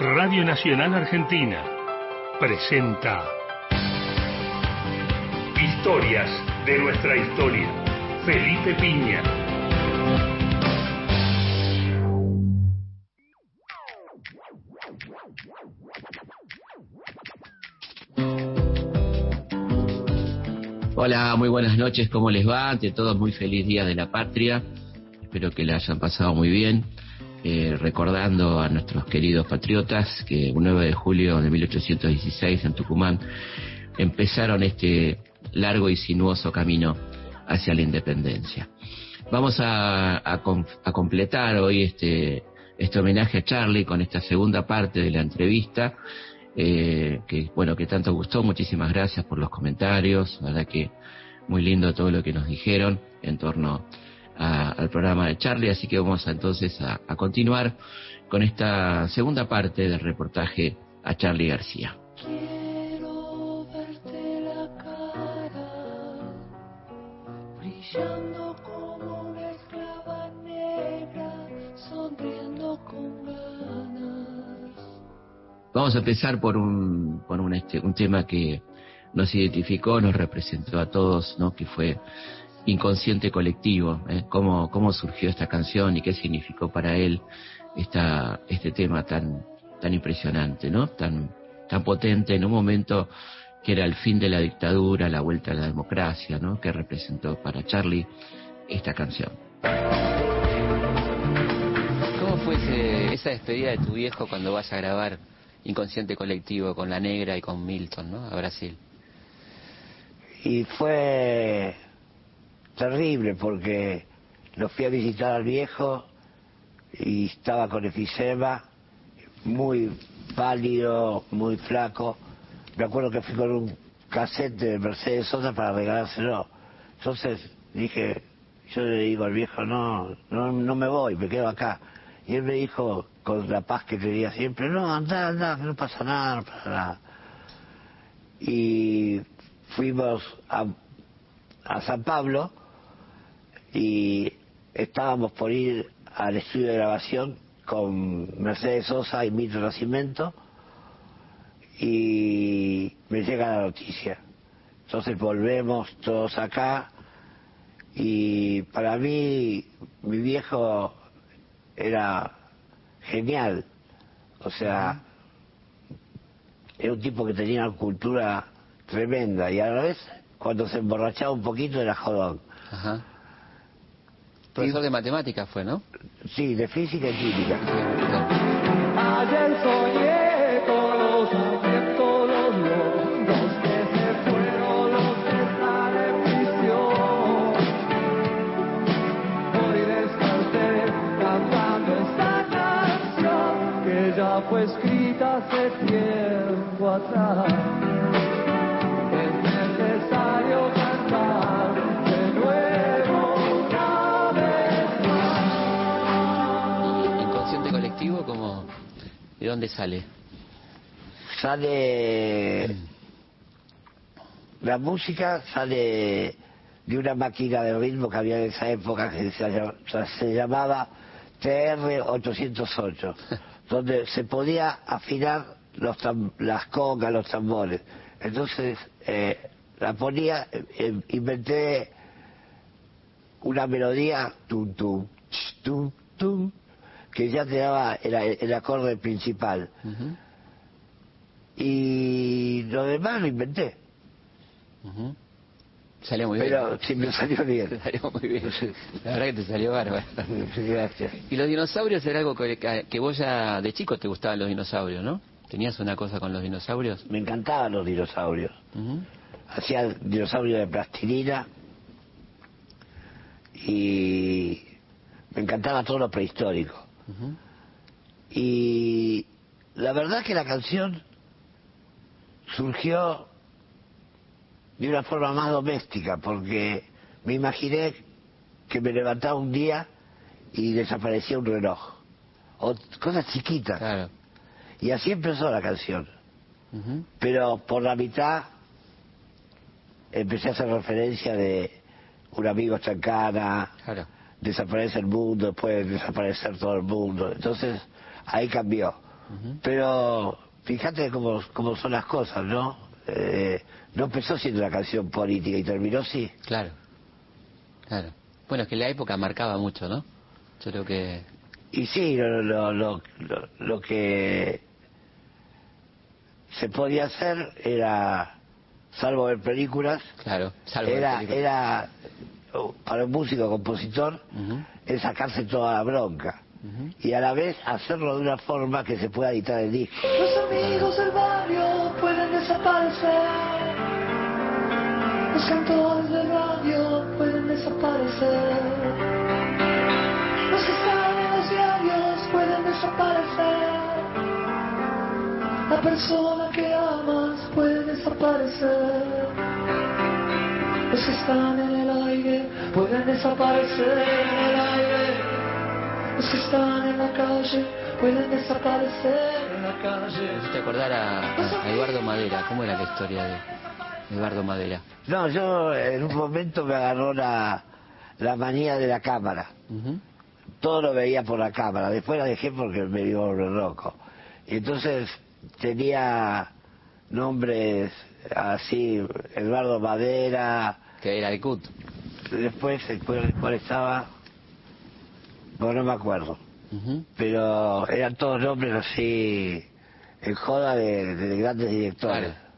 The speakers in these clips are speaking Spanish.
Radio Nacional Argentina presenta Historias de nuestra historia. Felipe Piña. Hola, muy buenas noches, ¿cómo les va? Ante todos, muy feliz Día de la Patria. Espero que la hayan pasado muy bien. Eh, recordando a nuestros queridos patriotas que un 9 de julio de 1816 en Tucumán empezaron este largo y sinuoso camino hacia la independencia. Vamos a, a, a completar hoy este, este homenaje a Charlie con esta segunda parte de la entrevista eh, que bueno que tanto gustó muchísimas gracias por los comentarios verdad que muy lindo todo lo que nos dijeron en torno a, al programa de Charlie así que vamos a, entonces a, a continuar con esta segunda parte del reportaje a Charlie García Quiero verte la cara brillando como una esclava negra, sonriendo con ganas. Vamos a empezar por un, por un, este, un tema que nos identificó, nos representó a todos, ¿no? que fue inconsciente colectivo, ¿eh? cómo, cómo surgió esta canción y qué significó para él esta, este tema tan, tan impresionante, ¿no? tan, tan potente en un momento que era el fin de la dictadura, la vuelta a la democracia, ¿no? que representó para Charlie esta canción. ¿Cómo fue ese- esa despedida de tu viejo cuando vas a grabar Inconsciente Colectivo con La Negra y con Milton, ¿no? A Brasil. y fue terrible porque lo fui a visitar al viejo y estaba con efisema, muy pálido, muy flaco. Me acuerdo que fui con un cassette de Mercedes Sosa para regalárselo. Entonces dije, yo le digo al viejo, no, no, no me voy, me quedo acá. Y él me dijo, con la paz que tenía siempre, no, anda, anda, que no pasa nada, no pasa nada y fuimos a, a San Pablo y estábamos por ir al estudio de grabación con Mercedes Sosa y Mito Nacimiento y me llega la noticia. Entonces volvemos todos acá y para mí mi viejo era genial. O sea, era un tipo que tenía una cultura tremenda y a la vez cuando se emborrachaba un poquito era jodón. Profesor de matemáticas fue, ¿no? Sí, de física y química. Ayer soñé con los abiertos ¿De dónde sale? Sale. La música sale de una máquina de ritmo que había en esa época que se, llama- se llamaba TR-808, donde se podía afinar los las congas, los tambores. Entonces, eh, la ponía, eh, inventé una melodía, tum, tum, ch, tum, tum, que ya te daba el, el acorde principal. Y lo demás lo inventé. Salió muy pero bien. sí me salió bien. Te salió muy bien. La verdad que te salió bárbaro. Gracias. Y los dinosaurios era algo que, que vos ya de chico te gustaban los dinosaurios, ¿no? ¿Tenías una cosa con los dinosaurios? Me encantaban los dinosaurios. Ujú. Hacía dinosaurios de plastilina y me encantaba todo lo prehistórico. Y la verdad que la canción surgió de una forma más doméstica, porque me imaginé que me levantaba un día y desaparecía un reloj. O cosas chiquitas. Claro. Y así empezó la canción. Pero por la mitad empecé a hacer referencia de un amigo chancana, Claro. Desaparece el mundo, después desaparecer todo el mundo. Entonces ahí cambió. Pero fíjate cómo, cómo son las cosas, ¿no? Eh, no empezó siendo una canción política y terminó sí. Claro, claro. Bueno, es que la época marcaba mucho, ¿no? Yo creo que... Y sí, lo, lo, lo, lo- que se podía hacer era, salvo ver películas, Claro, salvo era, era para un músico compositor, Ujú. es sacarse toda la bronca. Y a la vez hacerlo de una forma que se pueda editar el disco. Los amigos del barrio pueden desaparecer. Los cantores de radio pueden desaparecer. Los que están en los diarios pueden desaparecer. La persona que amas puede desaparecer. Los que están en el aire pueden desaparecer en el aire. Los que están en la calle pueden desaparecer en la Me calle. acordar a, a Eduardo Madera. ¿Cómo era la historia de Eduardo Madera? No, yo en un momento me agarró la, la manía de la cámara. Todo lo veía por la cámara. Después la dejé porque me dio loco. Y entonces tenía nombres así, Eduardo Madera, Que era de CUT. después cuál, cuál estaba, bueno, no me acuerdo. Pero eran todos nombres así, en joda de, de grandes directores. Claro.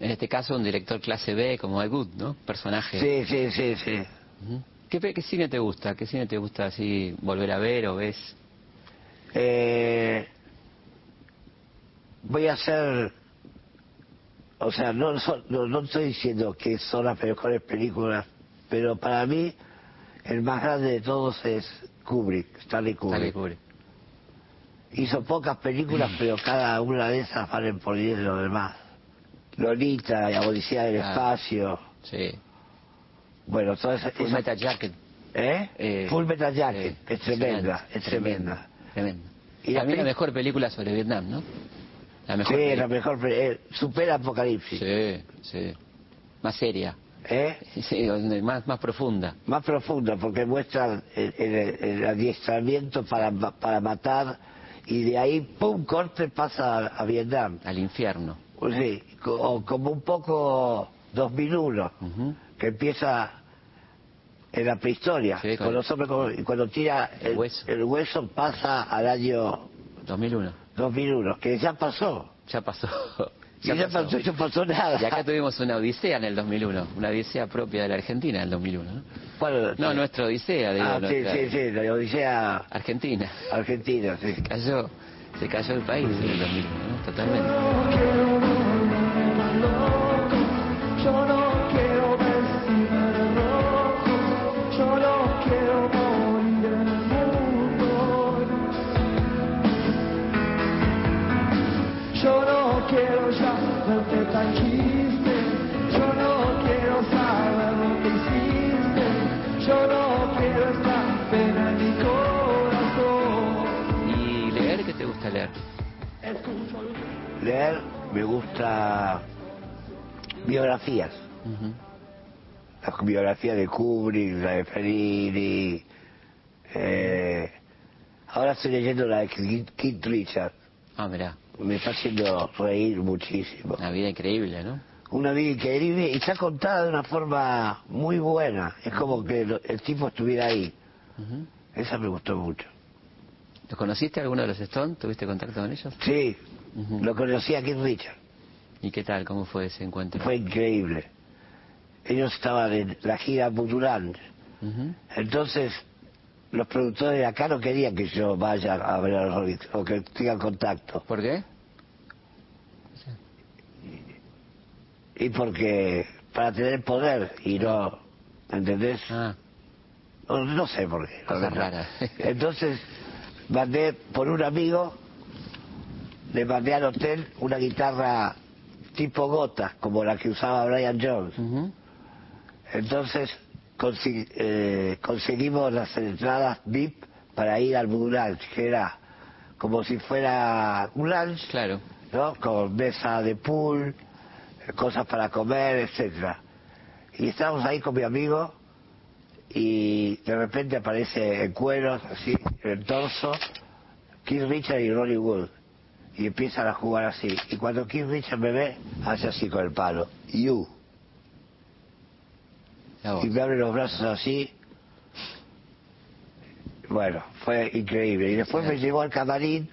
En este caso, un director clase B como Ed Wood, ¿no? Personaje. Sí, sí, sí, sí. ¿Qué, ¿Qué cine te gusta? ¿Qué cine te gusta así volver a ver o ves? Eh, voy a hacer, o sea, no, no, no estoy diciendo que son las mejores películas, pero para mí el más grande de todos es Kubrick, Stanley Kubrick. Stanley Kubrick. Hizo pocas películas, pero cada una de esas valen por 10 de los demás. Lolita, y Odisea del. Espacio, Sí. bueno, todas esas... Full Metal Jacket. ¿Eh? Eh, Full Metal Jacket, sí, es tremenda, es tremenda. Tremenda. Y Y la mejor película sobre Vietnam, ¿no? La mejor Sí, película. la mejor, eh, supera Apocalipsis. Sí, sí. Más seria. ¿Eh? Sí, más, más profunda. más profunda porque muestran el, el- el adiestramiento para, para matar y de ahí, pum, corte, pasa a, a Vietnam. Al infierno. O sí, o como un poco 2001, Ujú. que empieza en la prehistoria, Sí, con- con los hombres cuando tira El el, hueso. el hueso pasa al año 2001. 2001, que ya pasó. Ya pasó. Y ya pasó, ya pasó nada. Y acá tuvimos una odisea en el 2001. Una odisea propia de la Argentina en el 2001, ¿no? Bueno, No, nuestra odisea, digo. ah, sí, nuestra- sí, sí, la Odisea Argentina. Argentina, sí. Cayó, se cayó el país en el 2001, ¿no? Totalmente. Leer me gusta biografías. Ujú. La biografía de Kubrick, la de Fellini. eh, ahora estoy leyendo la de Keith Keith Richard. Ah, mirá, Me está haciendo reír muchísimo. una vida increíble, ¿no? Una vida increíble y está contada de una forma muy buena. Es como que el tipo estuviera ahí. Esa me gustó mucho. ¿Los conociste alguno de los Stones? ¿Tuviste contacto con ellos? Sí, Lo conocí a Keith Richard. ¿Y qué tal? ¿Cómo fue ese encuentro? Fue increíble. Ellos estaban en la gira. Ujú. Entonces, los productores de acá no querían que yo vaya a ver a los o que tenga contacto. ¿Por qué? Y porque, para tener poder y no, ¿entendés? Ah, No, no sé por qué. Entonces, mandé por un amigo, le mandé al hotel una guitarra tipo gota, como la que usaba Brian Jones. Entonces consi- eh, conseguimos las entradas VIP para ir al Blue Lounge, que era como si fuera un lunch, claro. ¿no? Con mesa de pool, eh, cosas para comer, etcétera. Y estábamos ahí con mi amigo y de repente aparece en cueros, así, en el torso, Keith Richard y Ronnie Wood. Y empiezan a jugar así. Y cuando Keith Richards me ve, hace así con el palo. You. Y me abre los brazos así. Bueno, fue increíble. Y después me llevó al camarín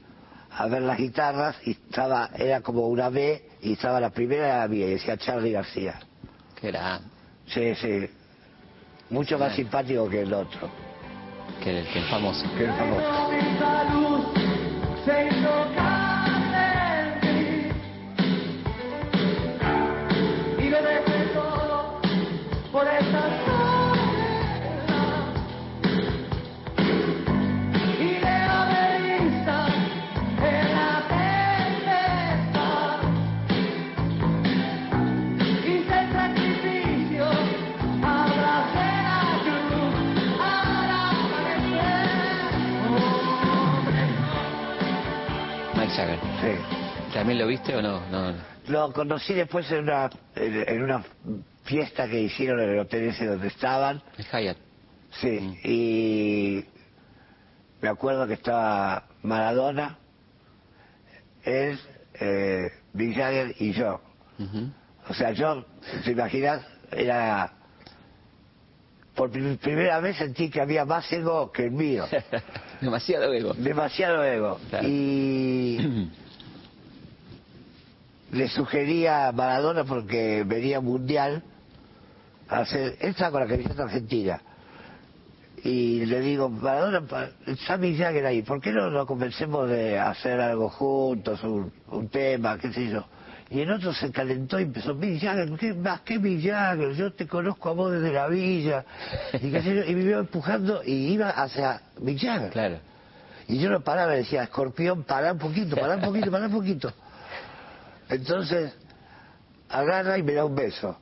a ver las guitarras y estaba, era como una B y estaba la primera era la mía y decía Charlie García. Que era Sí, sí. Mucho más simpático que el otro, que el, que el famoso. que el famoso. Sí. ¿También lo viste o no? No. Lo conocí después en una, en una fiesta que hicieron en el hotel ese donde estaban. El Hyatt. Sí, y me acuerdo que estaba Maradona, él, eh, Mick Jagger y yo. O sea, yo, ¿te imaginas? Era... Por prim- primera vez sentí que había más ego que el mío. Demasiado ego. Demasiado ego. Claro. Y le sugería a Maradona porque venía mundial a hacer. Él estaba con la camiseta argentina. Y le digo, Maradona, está Mick Jagger ahí, ¿por qué no nos convencemos de hacer algo juntos, un, un tema, qué sé yo? Y el otro se calentó y empezó, Mick Jagger, ¿qué más que Mick Jagger? Yo te conozco a vos desde la villa. Y, qué sé yo, y me iba empujando y iba hacia Mick Jagger. Claro. Y yo no paraba, decía, escorpión, pará un poquito, pará un poquito, pará un poquito. Entonces, agarra y me da un beso.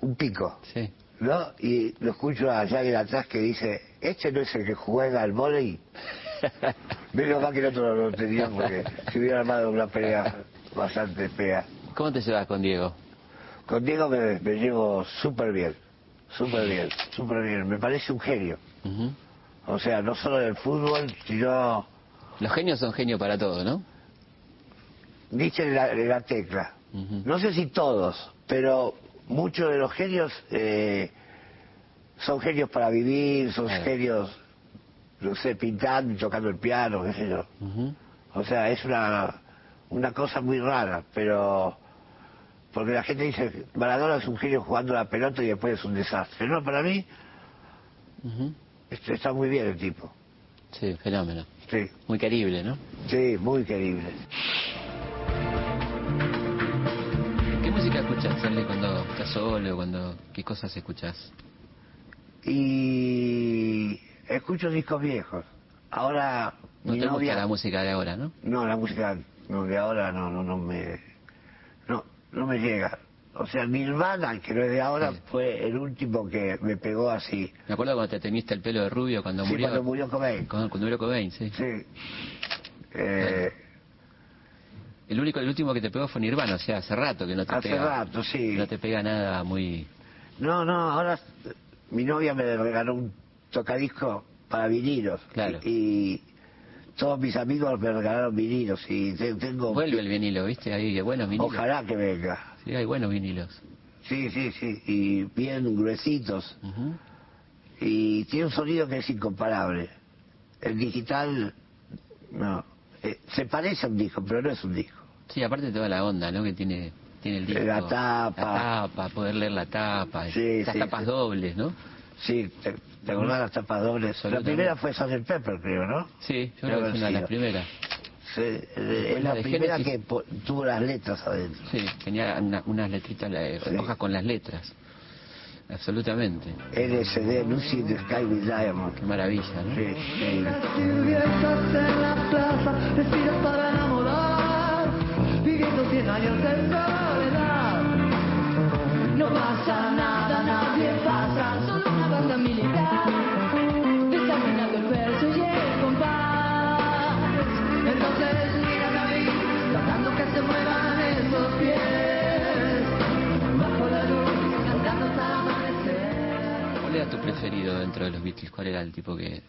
Un pico, Sí. ¿no? Y lo escucho a Jagger atrás que dice, este no es el que juega al volei. Menos mal que el otro no lo tenía porque se hubiera armado una pelea bastante fea. ¿Cómo te llevas con Diego? Con Diego me, me llevo súper bien, súper bien, súper bien. Me parece un genio. O sea, no solo del fútbol, sino Los genios son genios para todo, ¿no? dice la, la tecla. No sé si todos, pero muchos de los genios eh, son genios para vivir, son Claro. genios, no sé, pintando y tocando el piano, qué sé yo. Ujú. O sea, es una, una cosa muy rara, pero... Porque la gente dice, Maradona es un genio jugando la pelota y después es un desastre. No, para mí este, está muy bien el tipo. Sí, fenómeno. Sí, Muy querible, ¿no? sí, muy querible. Música escuchas, Charlie, cuando estás solo? Cuando... ¿Qué cosas escuchas? Y escucho discos viejos. Ahora No mi te novia... gusta la música de ahora, ¿no? No, la música no, de ahora no, no, no me... No, no me llega. O sea, Nirvana, que no es de ahora, Sí. fue el último que me pegó así. Me acuerdo cuando te teñiste el pelo de rubio cuando Sí, murió. cuando murió Cobain. Cuando, cuando murió Cobain, sí. Sí. Eh, El único, el último que te pegó fue Nirvana, o sea, hace rato que no te hace pega. rato, sí. No te pega nada muy... No, no, ahora mi novia me regaló un tocadisco para vinilos. Claro. Y, y todos mis amigos me regalaron vinilos y te- tengo... Vuelve el vinilo, ¿viste? Ahí, buenos vinilos. Ojalá que venga. Sí, hay buenos vinilos. Sí, sí, sí. Y bien gruesitos. Y tiene un sonido que es incomparable. El digital, no. Eh, se parece a un disco, pero no es un disco. Sí, aparte toda la onda, ¿no? Que tiene, tiene el disco. La tapa. La tapa, poder leer la tapa. Sí, sí, tapas sí. dobles, ¿no? Sí, ¿te, te acordás las tapas dobles? La primera fue Sgt. Pepper, creo, ¿no? Sí, yo creo que es una de las primeras. Sí, eh, es la primera Genesis. que tuvo las letras adentro. Sí, tenía una- unas letritas, eh, Sí. hojas con las letras. Absolutamente. LSD, Lucy in the Sky with Diamonds. Qué maravilla, ¿no? Sí, sí años de soledad. No pasa nada, nadie pasa, solo una banda militar. Está el verso y el compás. Entonces mírame a mí, tratando que se muevan esos pies. Bajo la luz, cantando hasta amanecer. ¿Cuál era tu preferido dentro de los Beatles? ¿Cuál era el tipo que.?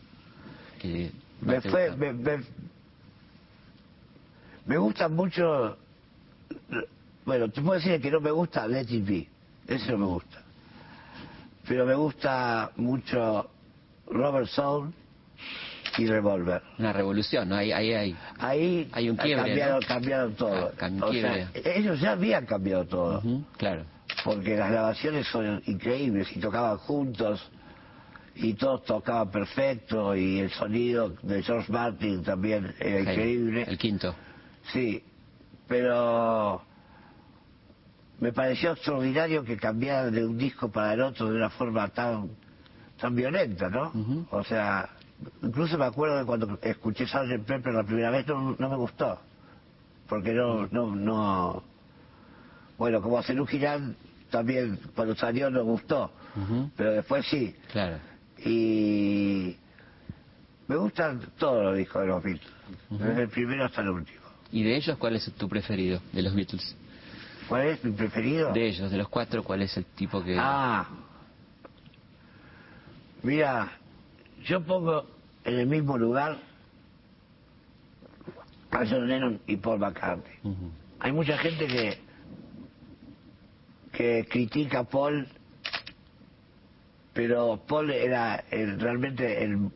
que me, fue, me, me, me gustan mucho bueno, te puedo decir que no me gusta Let It Be, ese no me gusta. Pero me gusta mucho Robert Soul y Revolver. Una revolución, ¿no? Ahí, ahí, ahí. Ahí Hay un quiebre, cambiaron, ¿no? cambiaron todo. Ah, O sea, ellos ya habían cambiado todo. Claro. porque las grabaciones son increíbles y tocaban juntos y todos tocaban perfecto y el sonido de George Martin también era increíble. El quinto. Sí, pero me pareció extraordinario que cambiaran de un disco para el otro de una forma tan tan violenta, ¿no? O sea, incluso me acuerdo de cuando escuché Sgt. Pepper la primera vez no, no me gustó, porque no, no, no, bueno, como Zenú Girán también cuando salió no gustó, pero después sí, Claro. y me gustan todos los discos de los Beatles, desde el primero hasta el último. ¿Y de ellos cuál es tu preferido, de los Beatles? ¿Cuál es mi preferido? De ellos, de los cuatro, ¿cuál es el tipo que...? Ah, mira, yo pongo en el mismo lugar a John Lennon y Paul McCartney. Hay mucha gente que que critica a Paul, pero Paul era el- realmente el,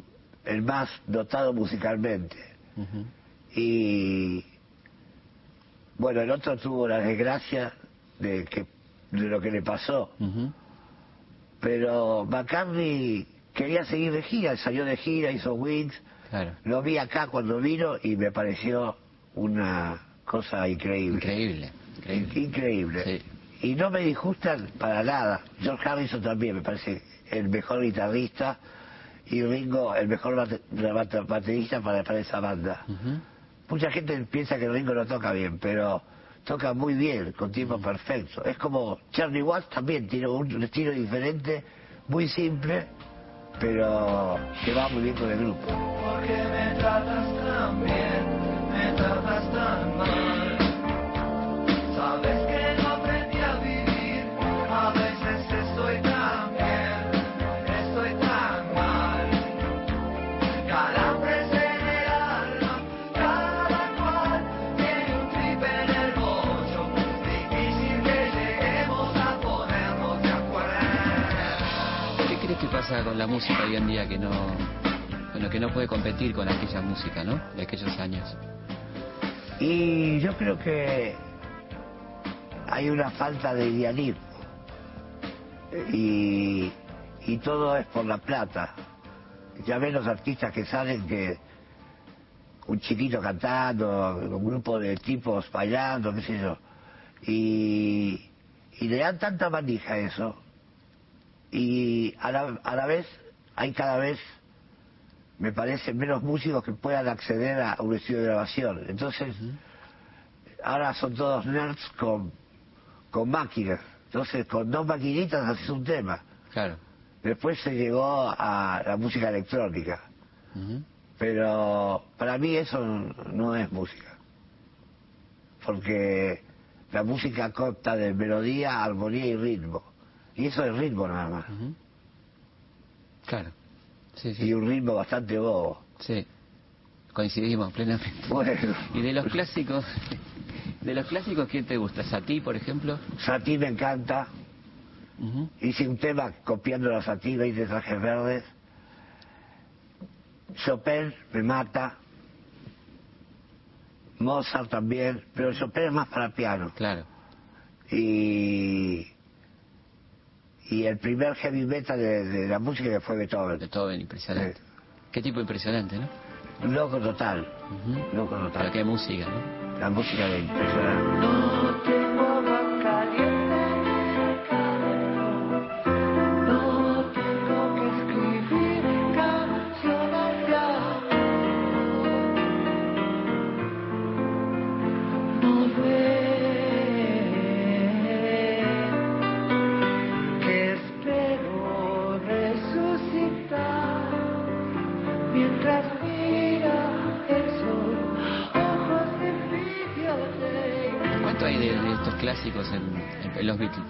el más dotado musicalmente. Y bueno, el otro tuvo la desgracia de que de lo que le pasó. Pero McCartney quería seguir de gira, salió de gira, hizo Wings, Claro. lo vi acá cuando vino y me pareció una cosa increíble. Increíble. Increíble. Increíble. Sí. Y no me disgustan para nada. George Harrison también me parece el mejor guitarrista y Ringo el mejor bate- bate- baterista para, para esa banda. Mucha gente piensa que Ringo no toca bien, pero toca muy bien, con tiempo perfecto. Es como Charlie Watts también tiene un estilo diferente, muy simple, pero que va muy bien con el grupo. Porque me tratas tan bien, me tratas tan mal. Con la música hoy en día que no, bueno, que no puede competir con aquella música, ¿no? De aquellos años. Y yo creo que hay una falta de idealismo. Y, y todo es por la plata. Ya ven los artistas que salen que un chiquito cantando, un grupo de tipos bailando, qué sé yo. Y, y le dan tanta manija a eso. Y a la, a la vez hay cada vez me parece menos músicos que puedan acceder a un estudio de grabación. Entonces, ahora son todos nerds con, con máquinas. Entonces, con dos maquinitas haces un tema. Claro. Después se llegó a la música electrónica. Pero para mí eso no es música. Porque la música consta de melodía, armonía y ritmo. Y eso es ritmo nada más. Claro. Sí, Y un ritmo bastante bobo. Sí. Coincidimos plenamente. Bueno, ¿Y de los clásicos? ¿De los clásicos quién te gusta? ¿Sati, por ejemplo? Satie me encanta. Ujú. Hice un tema copiando a Satie, 20 trajes verdes. Chopin me mata. Mozart también, pero Chopin es más para piano. Claro. Y, y el primer heavy metal de, de la música que fue Beethoven. Beethoven, impresionante. Sí. Qué tipo impresionante, ¿no? Loco total, loco Pero total. qué música, ¿no? La música de impresionante.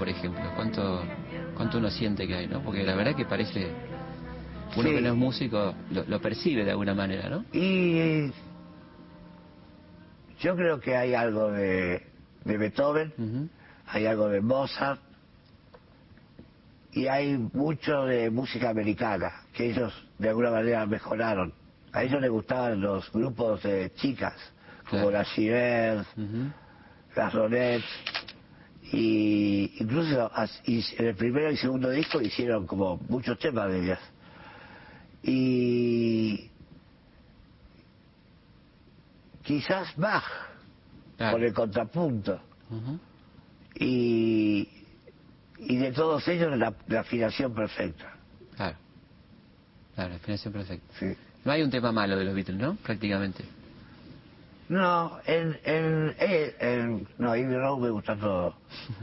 Por ejemplo? ¿Cuánto, ¿Cuánto uno siente que hay, no? Porque la verdad que parece... Uno Sí. que no es músico lo, lo percibe de alguna manera, ¿no? Y Yo creo que hay algo de, de Beethoven, hay algo de Mozart y hay mucho de música americana que ellos de alguna manera mejoraron. A ellos les gustaban los grupos de chicas, como Claro. las Chivers, Ujú. las Ronettes, y incluso en el primero y segundo disco hicieron como muchos temas de ellas. Y quizás Bach, Claro. por el contrapunto. Y, y de todos ellos la, la afinación perfecta. Claro. Claro, afinación perfecta. Sí. No hay un tema malo de los Beatles, ¿no? Prácticamente. No, en, en, en, en- no, Abbey Road me gusta todo.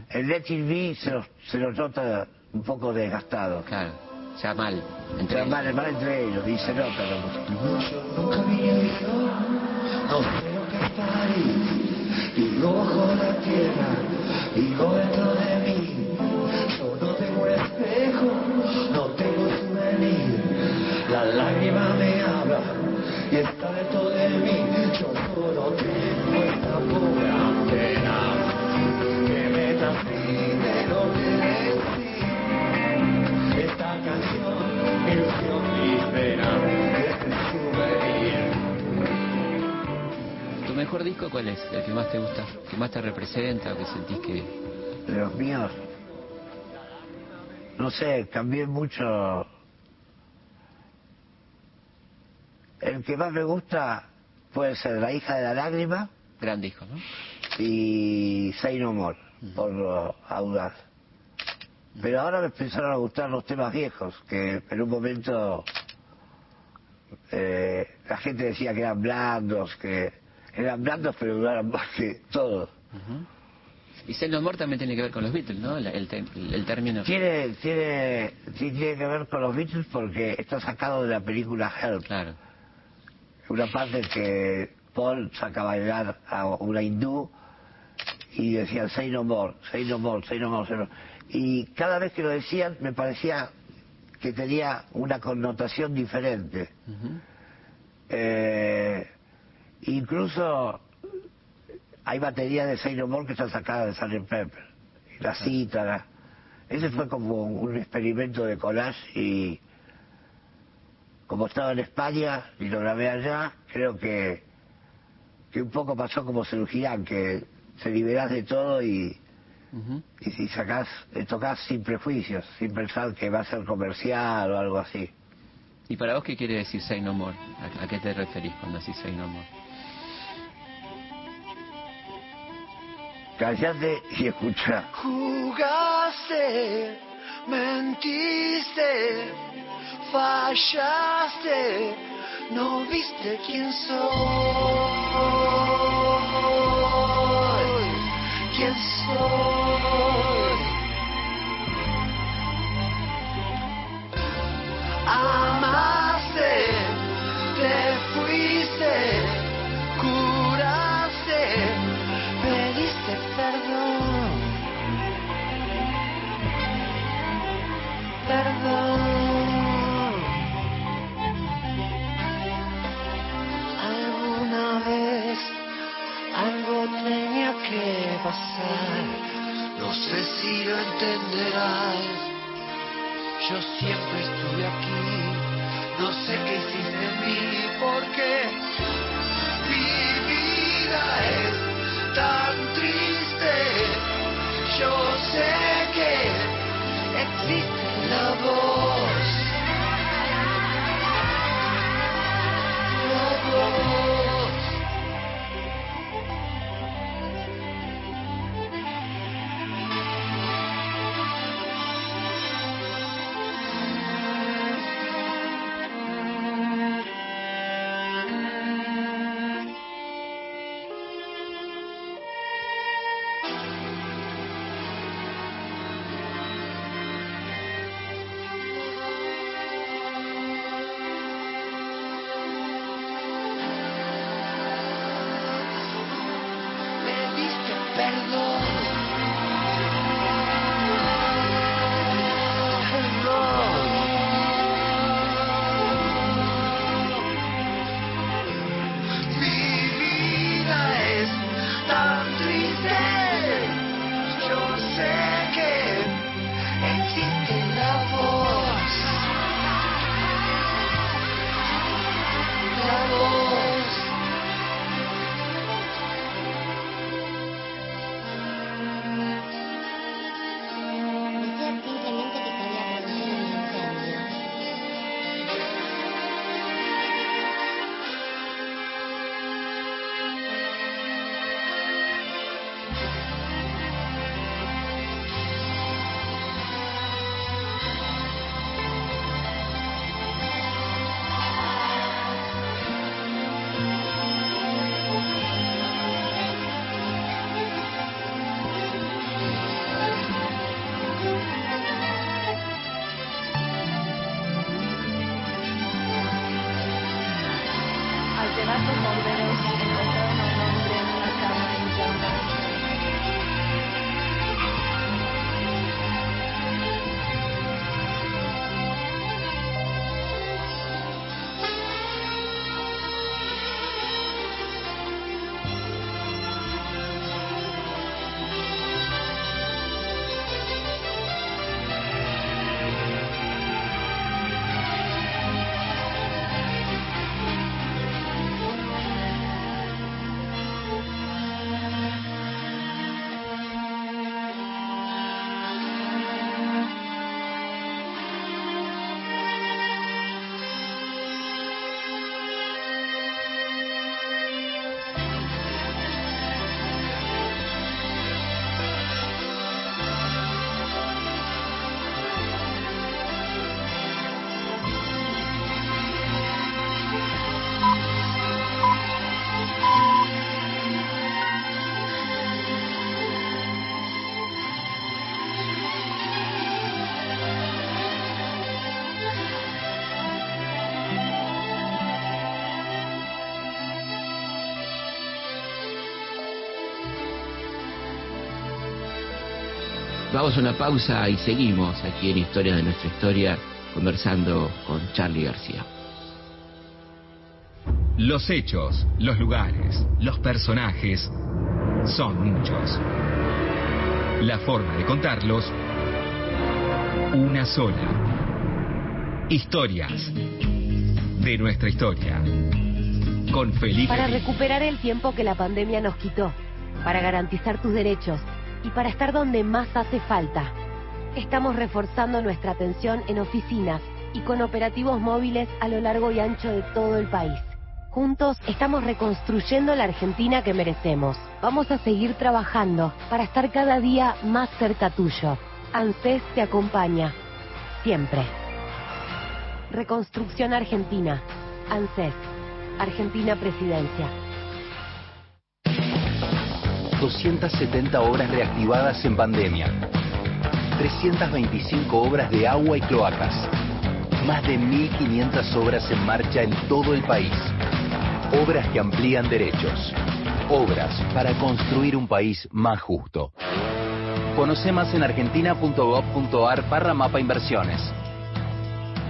En Let It Be se los, se los nota un poco desgastado. Claro. Ya mal. Entre Entre mal, mal entre ellos, y se nota la música. Lo. Vivo bajo la tierra, vivo dentro de mejor disco cuál es? ¿El que más te gusta? ¿Que más te representa o que sentís que...? De los míos, no sé, cambié mucho. El que más me gusta puede ser La hija de la lágrima Gran disco, ¿no? y Say No More, por lo audaz. Pero ahora me empezaron a gustar los temas viejos, que en un momento eh, la gente decía que eran blandos, que eran blandos pero duraron más que todo. Y Say No More también tiene que ver con los Beatles, ¿no? El, el, el término... Tiene, tiene, sí tiene que ver con los Beatles porque está sacado de la película Help. Claro. Una parte que Paul saca a bailar a una hindú y decían say no more, say no more, say no more, say no more". Y cada vez que lo decían me parecía que tenía una connotación diferente. Eh, incluso hay baterías de Say No More que están sacadas de Sgt. Pepper. La cítara. Ese fue como un experimento de collage y como estaba en España y lo grabé allá, creo que, que un poco pasó como Cerugirán, que se liberás de todo y, y si sacás, eh, tocas sin prejuicios, sin pensar que va a ser comercial o algo así. ¿Y para vos qué quiere decir Say No More? ¿A, a qué te referís cuando decís Say No More? Callate y escucha. Jugaste, mentiste, fallaste, no viste quién soy, quién soy. Amaste, No sé si lo entenderás. Yo siempre estuve aquí. No sé qué hiciste en mí porque mi vida es Vamos a una pausa y seguimos aquí en Historia de nuestra historia conversando con Charlie García. Los hechos, los lugares, los personajes son muchos. La forma de contarlos, una sola. Historias de nuestra historia. Con Felipe. Para recuperar el tiempo que la pandemia nos quitó, para garantizar tus derechos y para estar donde más hace falta. Estamos reforzando nuestra atención en oficinas y con operativos móviles a lo largo y ancho de todo el país. Juntos estamos reconstruyendo la Argentina que merecemos. Vamos a seguir trabajando para estar cada día más cerca tuyo. ANSES te acompaña. Siempre. Reconstrucción Argentina. ANSES. Argentina Presidencia. 270 obras reactivadas en pandemia. 325 obras de agua y cloacas. Más de 1.500 obras en marcha en todo el país. Obras que amplían derechos. Obras para construir un país más justo. Conoce más en argentina.gov.ar barra mapa inversiones.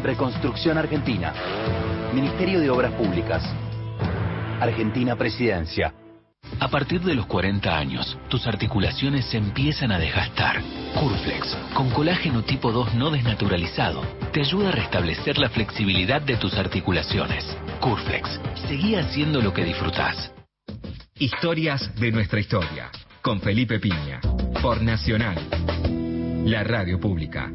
Reconstrucción Argentina. Ministerio de Obras Públicas. Argentina Presidencia. A partir de los 40 años, tus articulaciones se empiezan a desgastar. Curflex, con colágeno tipo 2 no desnaturalizado, te ayuda a restablecer la flexibilidad de tus articulaciones. Curflex, seguí haciendo lo que disfrutás. Historias de nuestra historia. Con Felipe Piña. Por Nacional. La radio pública.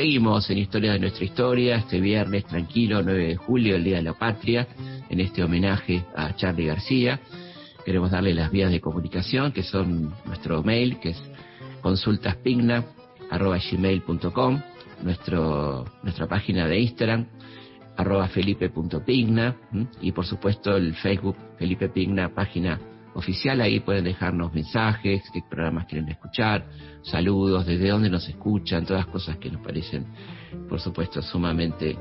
Seguimos en Historia de nuestra historia, este viernes tranquilo, 9 de julio, el Día de la Patria, en este homenaje a Charlie García. Queremos darle las vías de comunicación, que son nuestro mail, que es consultaspigna.gmail.com, nuestro, nuestra página de Instagram, arroba felipe.pigna, y por supuesto el Facebook Felipe Pigna, página oficial, ahí pueden dejarnos mensajes, qué programas quieren escuchar, saludos, desde dónde nos escuchan, todas cosas que nos parecen, por supuesto, sumamente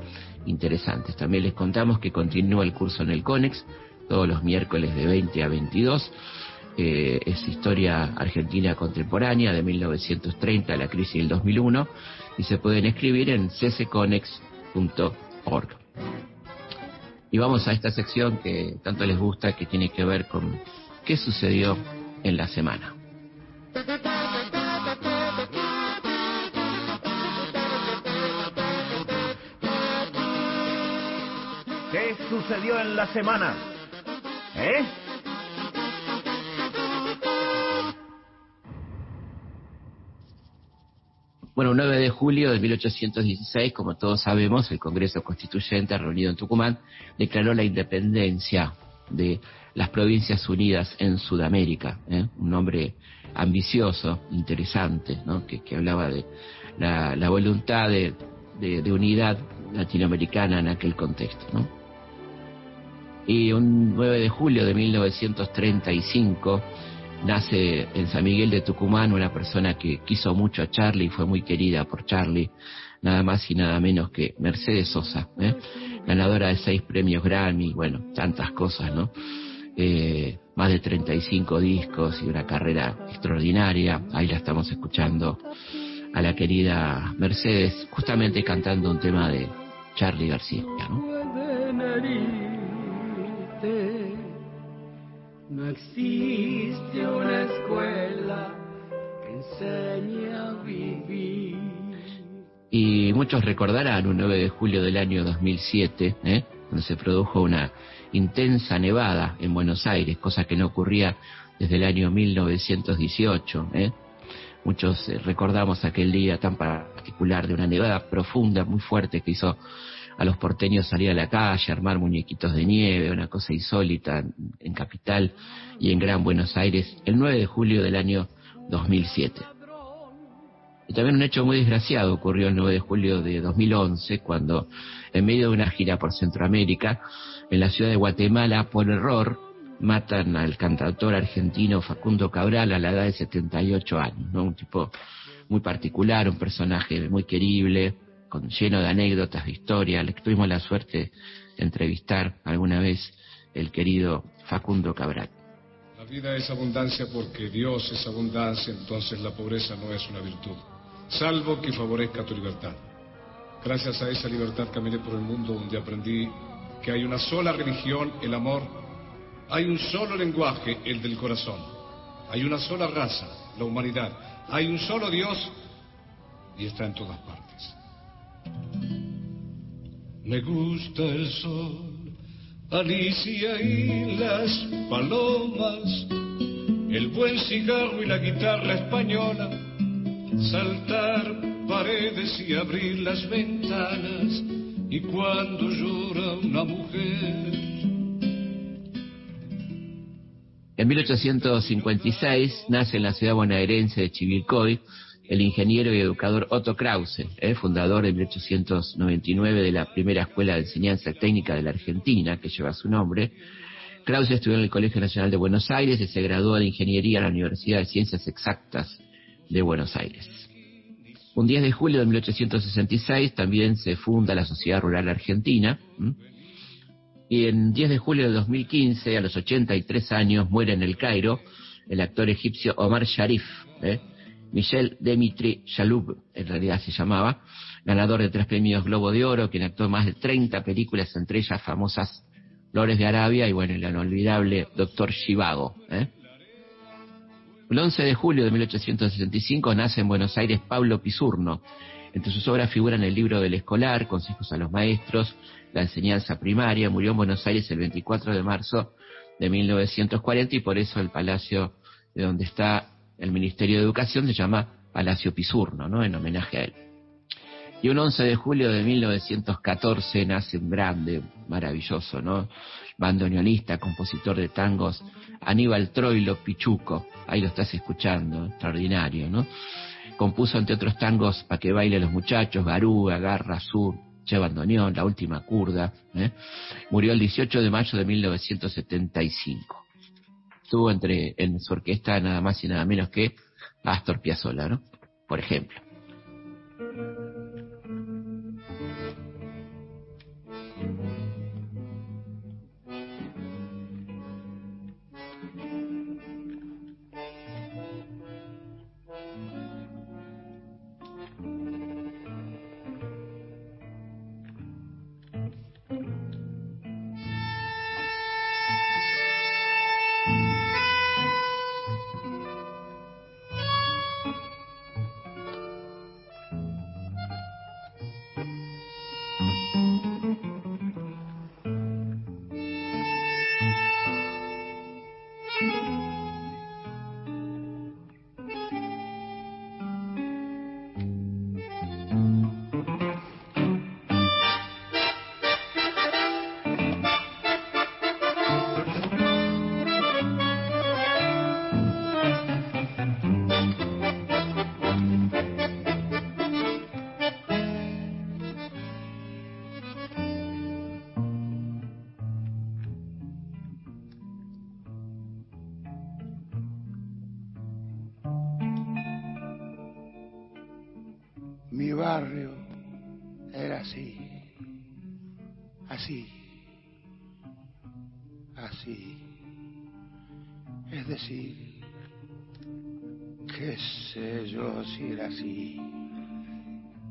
interesantes. También les contamos que continúa el curso en el CONEX, todos los miércoles de 20 a 22. Eh, es historia argentina contemporánea de 1930 a la crisis del 2001 y se pueden escribir en ccconex.org. Y vamos a esta sección que tanto les gusta, que tiene que ver con qué sucedió en la semana. ¿Qué sucedió en la semana? ¿Eh? Bueno, 9 de julio de 1816, como todos sabemos, el Congreso Constituyente, reunido en Tucumán, declaró la independencia de las Provincias Unidas en Sudamérica. ¿eh? Un nombre ambicioso, interesante, ¿no? que, hablaba de la, voluntad de, unidad latinoamericana en aquel contexto. Y un 9 de julio de 1935 nace en San Miguel de Tucumán una persona que quiso mucho a Charlie y fue muy querida por Charlie, nada más y nada menos que Mercedes Sosa, ¿eh? ganadora de seis premios Grammy, bueno, tantas cosas, ¿no? Eh, más de 35 discos y una carrera extraordinaria, ahí la estamos escuchando a la querida Mercedes, justamente cantando un tema de Charlie García, ¿no? No existe una escuela que enseñe a vivir. Y muchos recordarán un 9 de julio del año 2007, ¿eh? donde se produjo una intensa nevada en Buenos Aires, cosa que no ocurría desde el año 1918. ¿eh? Muchos eh, recordamos aquel día tan particular de una nevada profunda, muy fuerte, que hizo a los porteños salir a la calle, armar muñequitos de nieve, una cosa insólita en, en Capital y en Gran Buenos Aires, el 9 de julio del año 2007. Y también un hecho muy desgraciado ocurrió el 9 de julio de 2011, cuando en medio de una gira por Centroamérica, en la ciudad de Guatemala, por error, matan al cantautor argentino Facundo Cabral a la edad de 78 años, ¿no? Un tipo muy particular, un personaje muy querible, con, lleno de anécdotas, de historia. Le tuvimos la suerte de entrevistar alguna vez el querido Facundo Cabral. La vida es abundancia porque Dios es abundancia, entonces la pobreza no es una virtud, salvo que favorezca tu libertad. Gracias a esa libertad caminé por el mundo donde aprendí que hay una sola religión, el amor, hay un solo lenguaje, el del corazón, hay una sola raza, la humanidad, hay un solo Dios y está en todas partes. Me gusta el sol, Alicia y las palomas, el buen cigarro y la guitarra española, saltar paredes y abrir las ventanas, y cuando llora una mujer. En 1856 nace en la ciudad bonaerense de Chivilcoy el ingeniero y educador Otto Krause, ¿eh? fundador en 1899 de la primera escuela de enseñanza técnica de la Argentina, que lleva su nombre. Krause estudió en el Colegio Nacional de Buenos Aires y se graduó de Ingeniería en la Universidad de Ciencias Exactas de Buenos Aires. Un 10 de julio de 1866 también se funda la Sociedad Rural Argentina. Y en 10 de julio de 2015, a los 83 años, muere en el Cairo el actor egipcio Omar Sharif. ¿eh? Michel Demitri Chaloub, en realidad se llamaba, ganador de tres premios Globo de Oro, quien actuó más de 30 películas, entre ellas famosas Flores de Arabia y, bueno, el inolvidable Doctor Shivago. ¿eh? El 11 de julio de 1865 nace en Buenos Aires Pablo Pisurno. Entre sus obras figuran el libro del escolar, Consejos a los Maestros, la enseñanza primaria. Murió en Buenos Aires el 24 de marzo de 1940 y por eso el palacio de donde está el Ministerio de Educación se llama Palacio Pisurno, ¿no? En homenaje a él. Y un 11 de julio de 1914 nace un grande, maravilloso, ¿no? Bandoneonista, compositor de tangos, Aníbal Troilo Pichuco. Ahí lo estás escuchando, extraordinario, ¿no? Compuso, entre otros tangos, Pa' que baile los muchachos, Garúa, Garra Sur, Che Bandoneón, La Última Curda. ¿eh? Murió el 18 de mayo de 1975 estuvo entre en su orquesta nada más y nada menos que Astor Piazzolla, ¿no? Por ejemplo.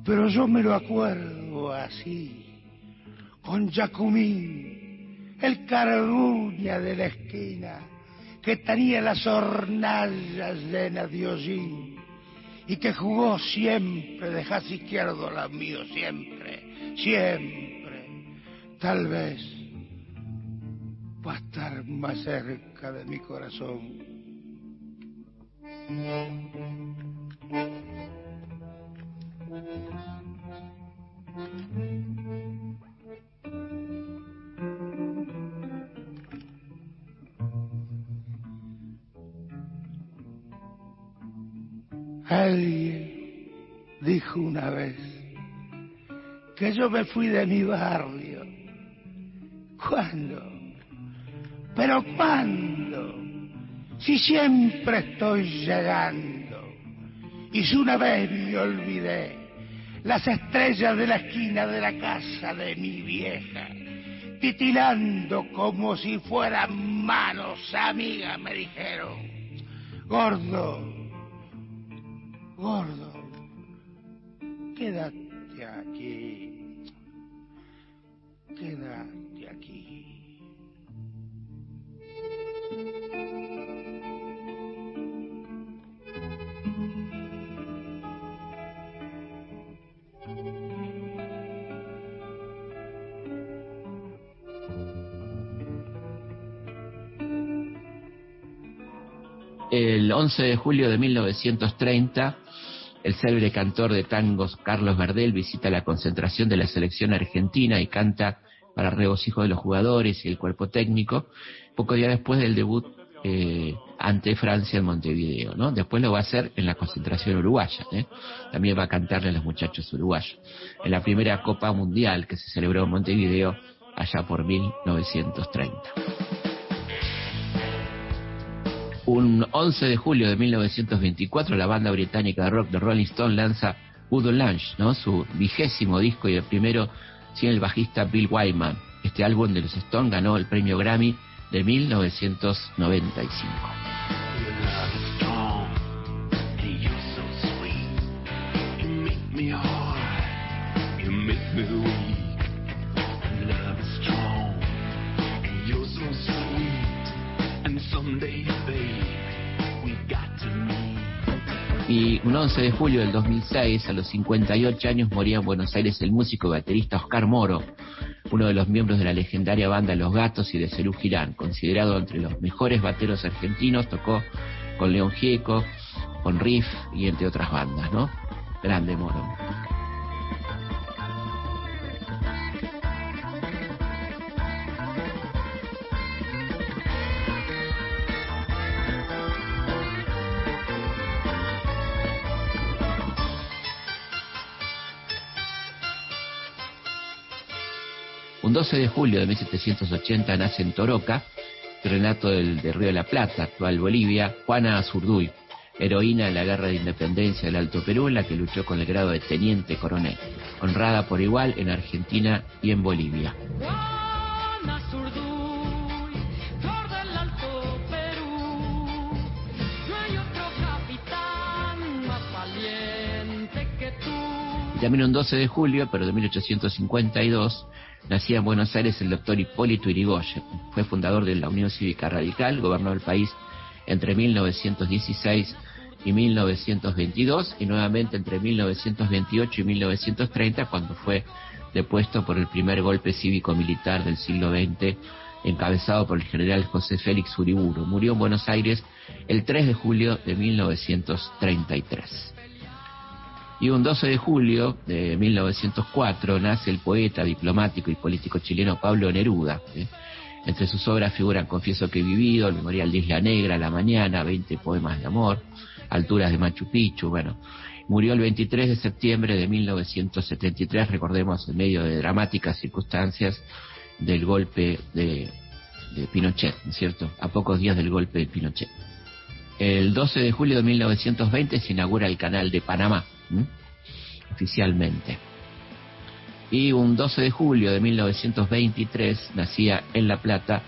Pero yo me lo acuerdo así, con Jacumín, el carguña de la esquina, que tenía las hornallas llenas de hollín y que jugó siempre de jazz izquierdo la mío, siempre, siempre. Tal vez va a estar más cerca de mi corazón. Alguien dijo una vez que yo me fui de mi barrio. ¿Cuándo? ¿Pero cuándo? Si siempre estoy llegando. Y si una vez me olvidé las estrellas de la esquina de la casa de mi vieja, titilando como si fueran manos amigas, me dijeron, gordo, gordo, quédate aquí, quédate aquí. El 11 de julio de 1930, el célebre cantor de tangos Carlos Gardel visita la concentración de la selección argentina y canta para regocijo de los jugadores y el cuerpo técnico, poco día después del debut eh, ante Francia en Montevideo, ¿no? Después lo va a hacer en la concentración uruguaya, ¿eh? También va a cantarle a los muchachos uruguayos. En la primera Copa Mundial que se celebró en Montevideo allá por 1930. Un 11 de julio de 1924, la banda británica de rock de Rolling Stone lanza Udo Lunch, ¿no? su vigésimo disco y el primero sin el bajista Bill Wyman. Este álbum de los Stone ganó el premio Grammy de 1995. Y un 11 de julio del 2006, a los 58 años, moría en Buenos Aires el músico y baterista Oscar Moro, uno de los miembros de la legendaria banda Los Gatos y de Cerú Girán, considerado entre los mejores bateros argentinos, tocó con León Gieco, con Riff y entre otras bandas, ¿no? Grande Moro. 12 de julio de 1780 nace en Toroca, Renato del, Río de la Plata, actual Bolivia, Juana Azurduy, heroína de la guerra de independencia del Alto Perú, en la que luchó con el grado de teniente coronel, honrada por igual en Argentina y en Bolivia. Y también un 12 de julio, pero de 1852, nacía en Buenos Aires el doctor Hipólito Irigoyen. Fue fundador de la Unión Cívica Radical, gobernó el país entre 1916 y 1922 y nuevamente entre 1928 y 1930 cuando fue depuesto por el primer golpe cívico-militar del siglo XX encabezado por el general José Félix Uriburu. Murió en Buenos Aires el 3 de julio de 1933. Y un 12 de julio de 1904 nace el poeta, diplomático y político chileno Pablo Neruda. ¿eh? Entre sus obras figuran Confieso que he vivido, El Memorial de Isla Negra, La Mañana, 20 poemas de amor, Alturas de Machu Picchu, bueno. Murió el 23 de septiembre de 1973, recordemos, en medio de dramáticas circunstancias del golpe de, de Pinochet, ¿no es cierto? A pocos días del golpe de Pinochet. El 12 de julio de 1920 se inaugura el canal de Panamá. Oficialmente. Y un 12 de julio de 1923 nacía en La Plata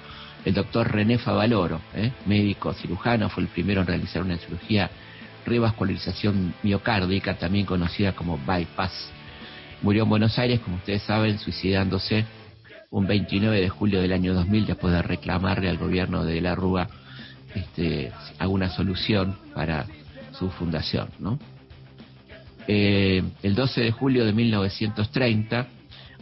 el doctor René Favaloro, ¿eh? médico cirujano, fue el primero en realizar una cirugía revascularización miocárdica, también conocida como bypass. Murió en Buenos Aires, como ustedes saben, suicidándose un 29 de julio del año 2000 después de reclamarle al gobierno de la Rúa este, alguna solución para su fundación. ¿no? Eh, el 12 de julio de 1930,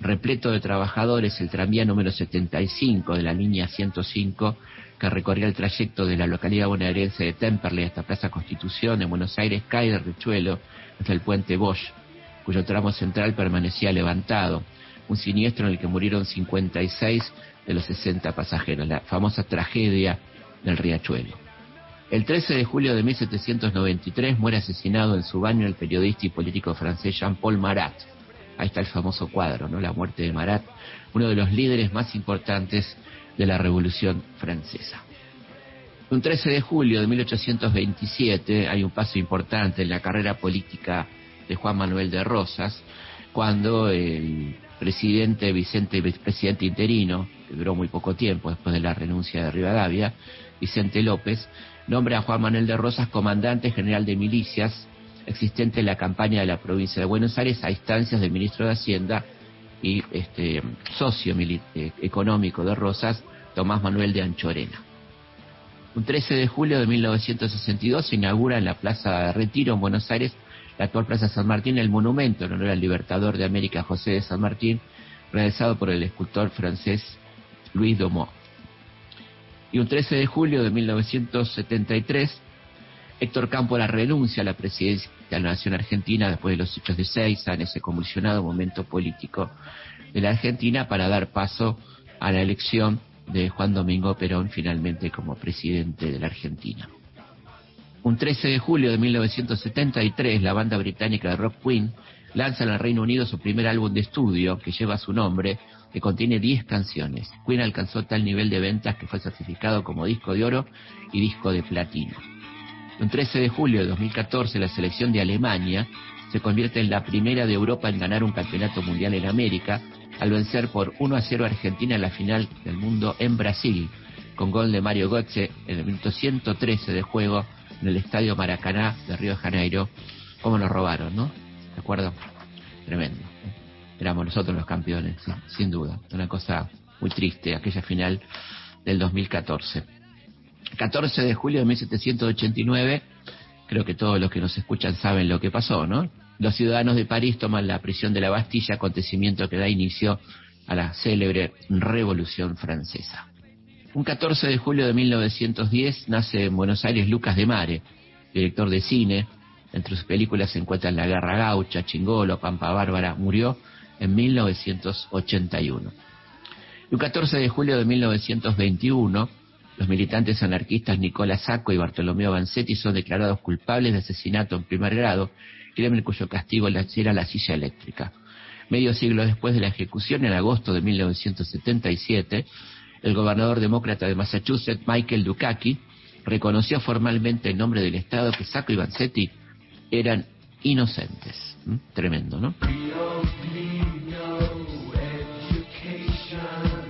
repleto de trabajadores, el tranvía número 75 de la línea 105 que recorría el trayecto de la localidad bonaerense de Temperley hasta Plaza Constitución en Buenos Aires cae de rechuelo hasta el puente Bosch, cuyo tramo central permanecía levantado. Un siniestro en el que murieron 56 de los 60 pasajeros, la famosa tragedia del riachuelo. El 13 de julio de 1793 muere asesinado en su baño el periodista y político francés Jean-Paul Marat. Ahí está el famoso cuadro, ¿no? La muerte de Marat, uno de los líderes más importantes de la Revolución Francesa. Un 13 de julio de 1827 hay un paso importante en la carrera política de Juan Manuel de Rosas, cuando el presidente Vicente, presidente interino, que duró muy poco tiempo después de la renuncia de Rivadavia, Vicente López, nombra a Juan Manuel de Rosas comandante general de milicias existente en la campaña de la provincia de Buenos Aires a instancias del ministro de Hacienda y este socio eh, económico de Rosas, Tomás Manuel de Anchorena. Un 13 de julio de 1962 se inaugura en la Plaza de Retiro, en Buenos Aires, la actual Plaza San Martín, el monumento en honor al libertador de América José de San Martín, realizado por el escultor francés Louis Domont. Y un 13 de julio de 1973, Héctor Cámpora renuncia a la presidencia de la Nación Argentina después de los hechos de Seiza, en ese convulsionado momento político de la Argentina, para dar paso a la elección de Juan Domingo Perón finalmente como presidente de la Argentina. Un 13 de julio de 1973, la banda británica de rock Queen lanza en el Reino Unido su primer álbum de estudio que lleva su nombre, que contiene 10 canciones. Queen alcanzó tal nivel de ventas que fue certificado como disco de oro y disco de platino. Un 13 de julio de 2014, la selección de Alemania se convierte en la primera de Europa en ganar un campeonato mundial en América, al vencer por 1 a 0 a Argentina en la final del mundo en Brasil, con gol de Mario Götze en el minuto 113 de juego en el estadio Maracaná de Río de Janeiro. ¿Cómo nos robaron, no? ¿De acuerdo? Tremendo. Éramos nosotros los campeones, sin duda. Una cosa muy triste, aquella final del 2014. 14 de julio de 1789, creo que todos los que nos escuchan saben lo que pasó, ¿no? Los ciudadanos de París toman la prisión de la Bastilla, acontecimiento que da inicio a la célebre Revolución Francesa. Un 14 de julio de 1910 nace en Buenos Aires Lucas de Mare, director de cine. Entre sus películas se encuentran La Guerra Gaucha, Chingolo, Pampa Bárbara. Murió en 1981. Un 14 de julio de 1921, los militantes anarquistas Nicolás Sacco y Bartolomeo Vanzetti son declarados culpables de asesinato en primer grado, crimen cuyo castigo era la silla eléctrica. Medio siglo después de la ejecución, en agosto de 1977, el gobernador demócrata de Massachusetts, Michael Dukakis, reconoció formalmente en nombre del Estado que Sacco y Vanzetti eran inocentes. ¿Mm? Tremendo, ¿no?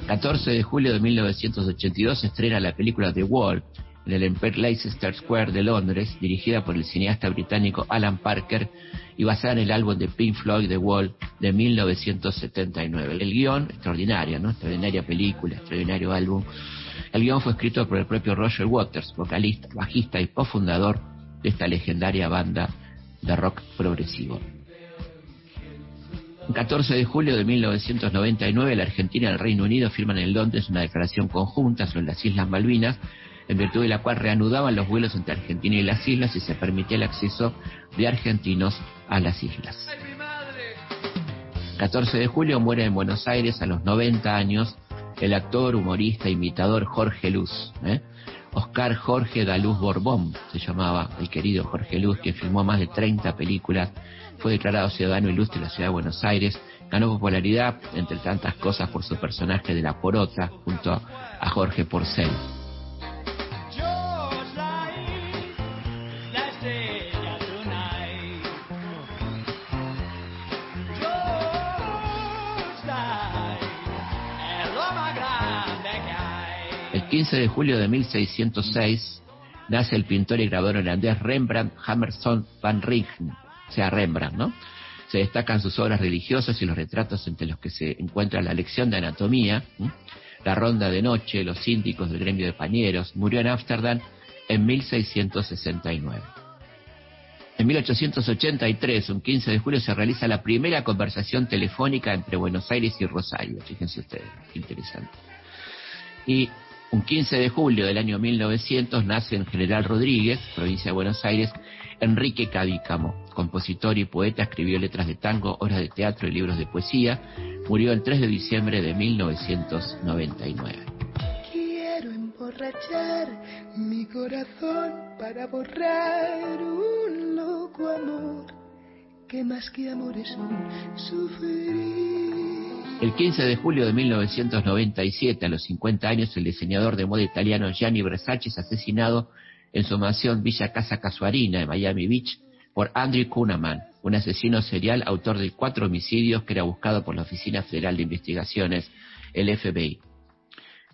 14 de julio de 1982 se estrena la película The Wall en el Empire Leicester Square de Londres, dirigida por el cineasta británico Alan Parker y basada en el álbum de Pink Floyd The Wall de 1979. El guion, extraordinaria, ¿no? Extraordinaria película, extraordinario álbum. El guion fue escrito por el propio Roger Waters, vocalista, bajista y cofundador de esta legendaria banda de rock progresivo. El 14 de julio de 1999, la Argentina y el Reino Unido firman en Londres una declaración conjunta sobre las Islas Malvinas, en virtud de la cual reanudaban los vuelos entre Argentina y las islas y se permitía el acceso de argentinos a las islas. 14 de julio muere en Buenos Aires a los 90 años el actor, humorista, imitador Jorge Luz. ¿eh? Oscar Jorge Daluz Borbón se llamaba, el querido Jorge Luz, que filmó más de 30 películas fue declarado ciudadano ilustre de la ciudad de Buenos Aires, ganó popularidad, entre tantas cosas, por su personaje de la Porota, junto a Jorge Porcel. 15 de julio de 1606 nace el pintor y grabador holandés Rembrandt Hammerson van Rijn, o sea, Rembrandt, ¿no? Se destacan sus obras religiosas y los retratos entre los que se encuentra la lección de anatomía, la ronda de noche, los síndicos del gremio de pañeros. Murió en Ámsterdam en 1669. En 1883, un 15 de julio, se realiza la primera conversación telefónica entre Buenos Aires y Rosario. Fíjense ustedes, interesante. Y un 15 de julio del año 1900 nace en General Rodríguez, provincia de Buenos Aires, Enrique Cadícamo, compositor y poeta, escribió letras de tango, obras de teatro y libros de poesía. Murió el 3 de diciembre de 1999. Quiero emborrachar mi corazón para borrar un loco amor que más que amor es un sufrir. El 15 de julio de 1997, a los 50 años, el diseñador de moda italiano Gianni Versace es asesinado en su mansión Villa Casa Casuarina, en Miami Beach, por Andrew Kuhneman, un asesino serial autor de cuatro homicidios que era buscado por la Oficina Federal de Investigaciones, el FBI.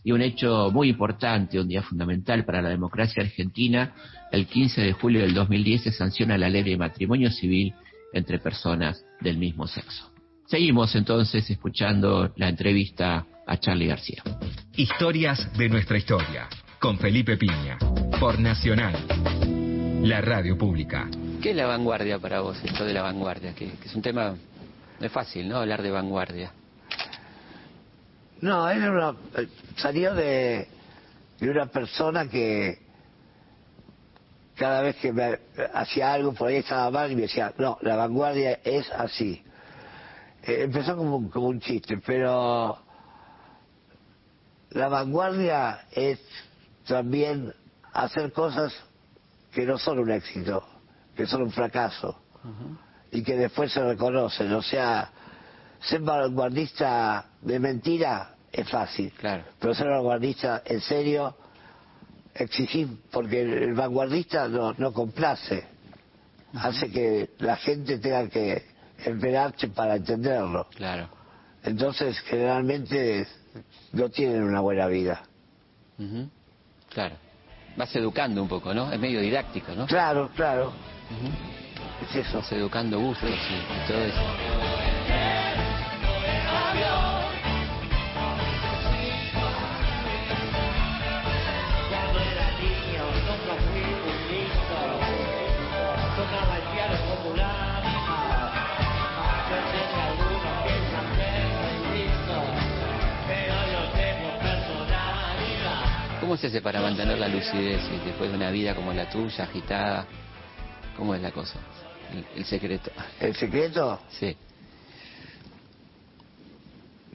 Y un hecho muy importante, un día fundamental para la democracia argentina, el 15 de julio del 2010 se sanciona la ley de matrimonio civil entre personas del mismo sexo. Seguimos entonces escuchando la entrevista a Charlie García. Historias de nuestra historia, con Felipe Piña, por Nacional, la radio pública. ¿Qué es la vanguardia para vos, esto de la vanguardia? Que, que es un tema, no es fácil, ¿no? Hablar de vanguardia. No, él era una- salió de, de una persona que cada vez que me hacía algo por ahí estaba mal y me decía, no, la vanguardia es así. Eh, empezó como, un- como un chiste, pero la vanguardia es también hacer cosas que no son un éxito, que son un fracaso y que después se reconocen. O sea, ser vanguardista de mentira es fácil, Claro. pero ser vanguardista en serio, exigir, porque el, vanguardista no, no complace, hace que la gente tenga que esperarse para entenderlo. Claro. Entonces, generalmente no tienen una buena vida. Ujú. Claro. Vas educando un poco, ¿no? Es medio didáctico, ¿no? Claro, claro. Es eso. Vas educando gustos y, y todo eso. ¿Cómo se hace para mantener la lucidez eh, después de una vida como la tuya, agitada? ¿Cómo es la cosa? El, el secreto. ¿El secreto? Sí.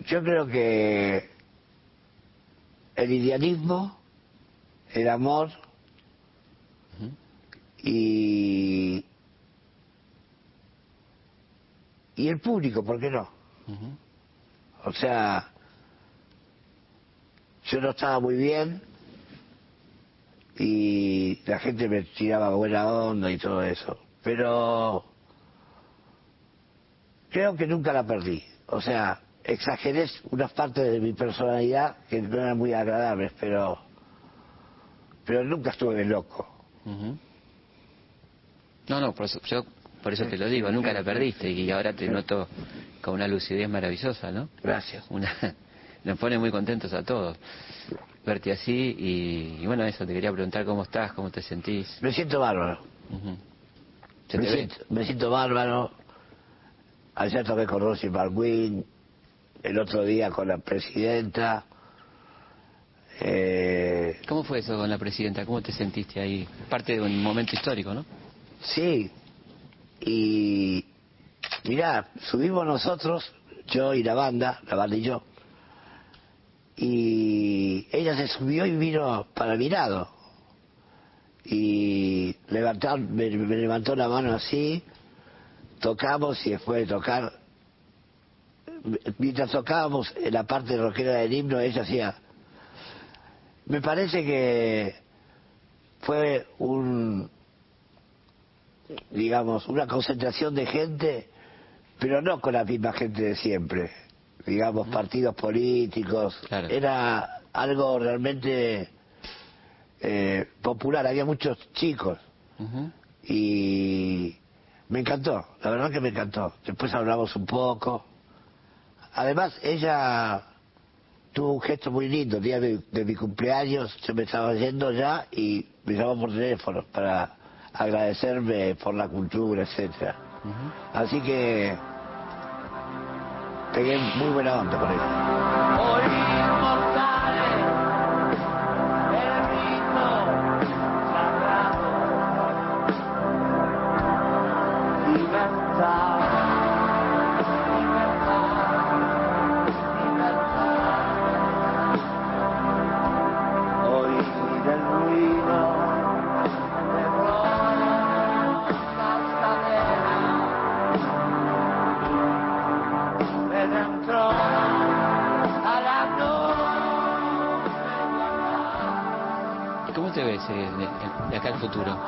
Yo creo que el idealismo, el amor y, y el público, ¿por qué no? O sea, yo no estaba muy bien y la gente me tiraba buena onda y todo eso, pero creo que nunca la perdí. O sea, exageré unas partes de mi personalidad que no eran muy agradables, pero pero nunca estuve de loco. No, no, por eso, yo por eso te lo digo, nunca la perdiste y ahora te noto con una lucidez maravillosa, ¿no? Gracias. Una, nos pone muy contentos a todos verte así y, y bueno, eso, te quería preguntar cómo estás, cómo te sentís. Me siento bárbaro. Ujú. ¿Se Me te siento, me siento bárbaro. Ayer toqué con Rosy Balwin, el otro día con la presidenta. Eh, ¿Cómo fue eso con la presidenta? ¿Cómo te sentiste ahí? Parte de un momento histórico, ¿no? Sí, y mirá, subimos nosotros, yo y la banda, la banda y yo, y ella se subió y vino para mi lado. Y levantó, me, me levantó la mano así, tocamos y después de tocar, mientras tocábamos en la parte rockera del himno, ella hacía... Me parece que fue un, digamos, una concentración de gente, pero no con la misma gente de siempre. Digamos, partidos políticos. Era algo realmente eh, popular. Había muchos chicos y me encantó, la verdad que me encantó. Después hablamos un poco. Además, ella tuvo un gesto muy lindo. El día de, de mi cumpleaños se me estaba yendo ya y me llamó por teléfono para agradecerme por la cultura, etcétera. Así que pegué muy buena onda con ella.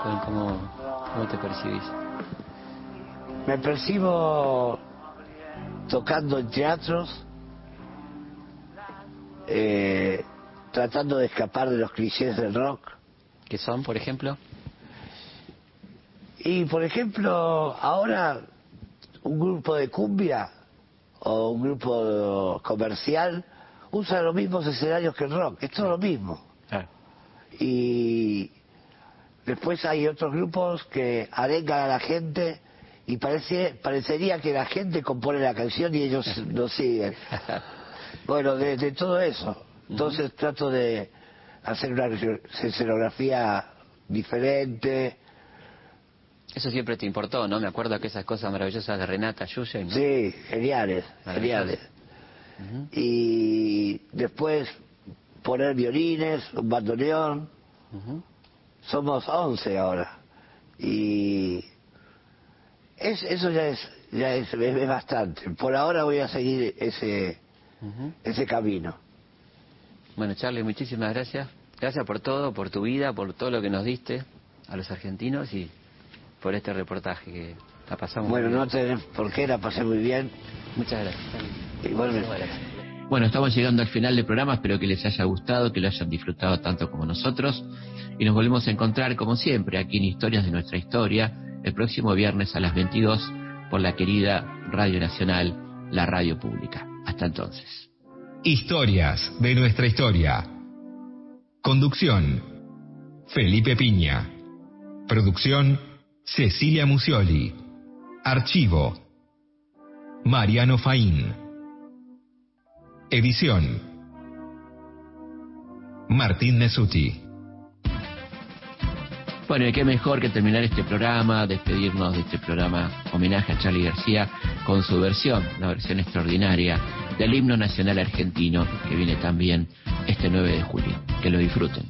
¿Cómo, cómo te percibís? Me percibo tocando en teatros, eh, tratando de escapar de los clichés del rock. ¿Qué son, por ejemplo? Y, por ejemplo, ahora un grupo de cumbia o un grupo comercial usa los mismos escenarios que el rock, es todo lo mismo. Y después hay otros grupos que arengan a la gente y parece, parecería que la gente compone la canción y ellos lo siguen. Bueno, de, de todo eso. Entonces trato de hacer una escenografía diferente. Eso siempre te importó, ¿no? Me acuerdo que esas cosas maravillosas de Renata Yuyen, ¿no? Sí, geniales, geniales. Y después poner violines, un bandoneón. Somos 11 ahora. Y es, eso ya es ya es, es- es bastante. Por ahora voy a seguir ese ese camino. Bueno, Charlie, muchísimas gracias. Gracias por todo, por tu vida, por todo lo que nos diste a los argentinos y por este reportaje que la pasamos Bueno, muy no bien. tenés por qué, la pasé muy bien. Muchas gracias. Igualmente. Bueno, estamos llegando al final del programa, espero que les haya gustado, que lo hayan disfrutado tanto como nosotros y nos volvemos a encontrar como siempre aquí en Historias de nuestra historia el próximo viernes a las 22 por la querida Radio Nacional, la radio pública. Hasta entonces. Historias de nuestra historia. Conducción. Felipe Piña. Producción. Cecilia Musioli. Archivo. Mariano Faín. Edición. Martín Nesuti. Bueno, y qué mejor que terminar este programa, despedirnos de este programa homenaje a Charlie García con su versión, la versión extraordinaria del himno nacional argentino que viene también este 9 de julio. Que lo disfruten.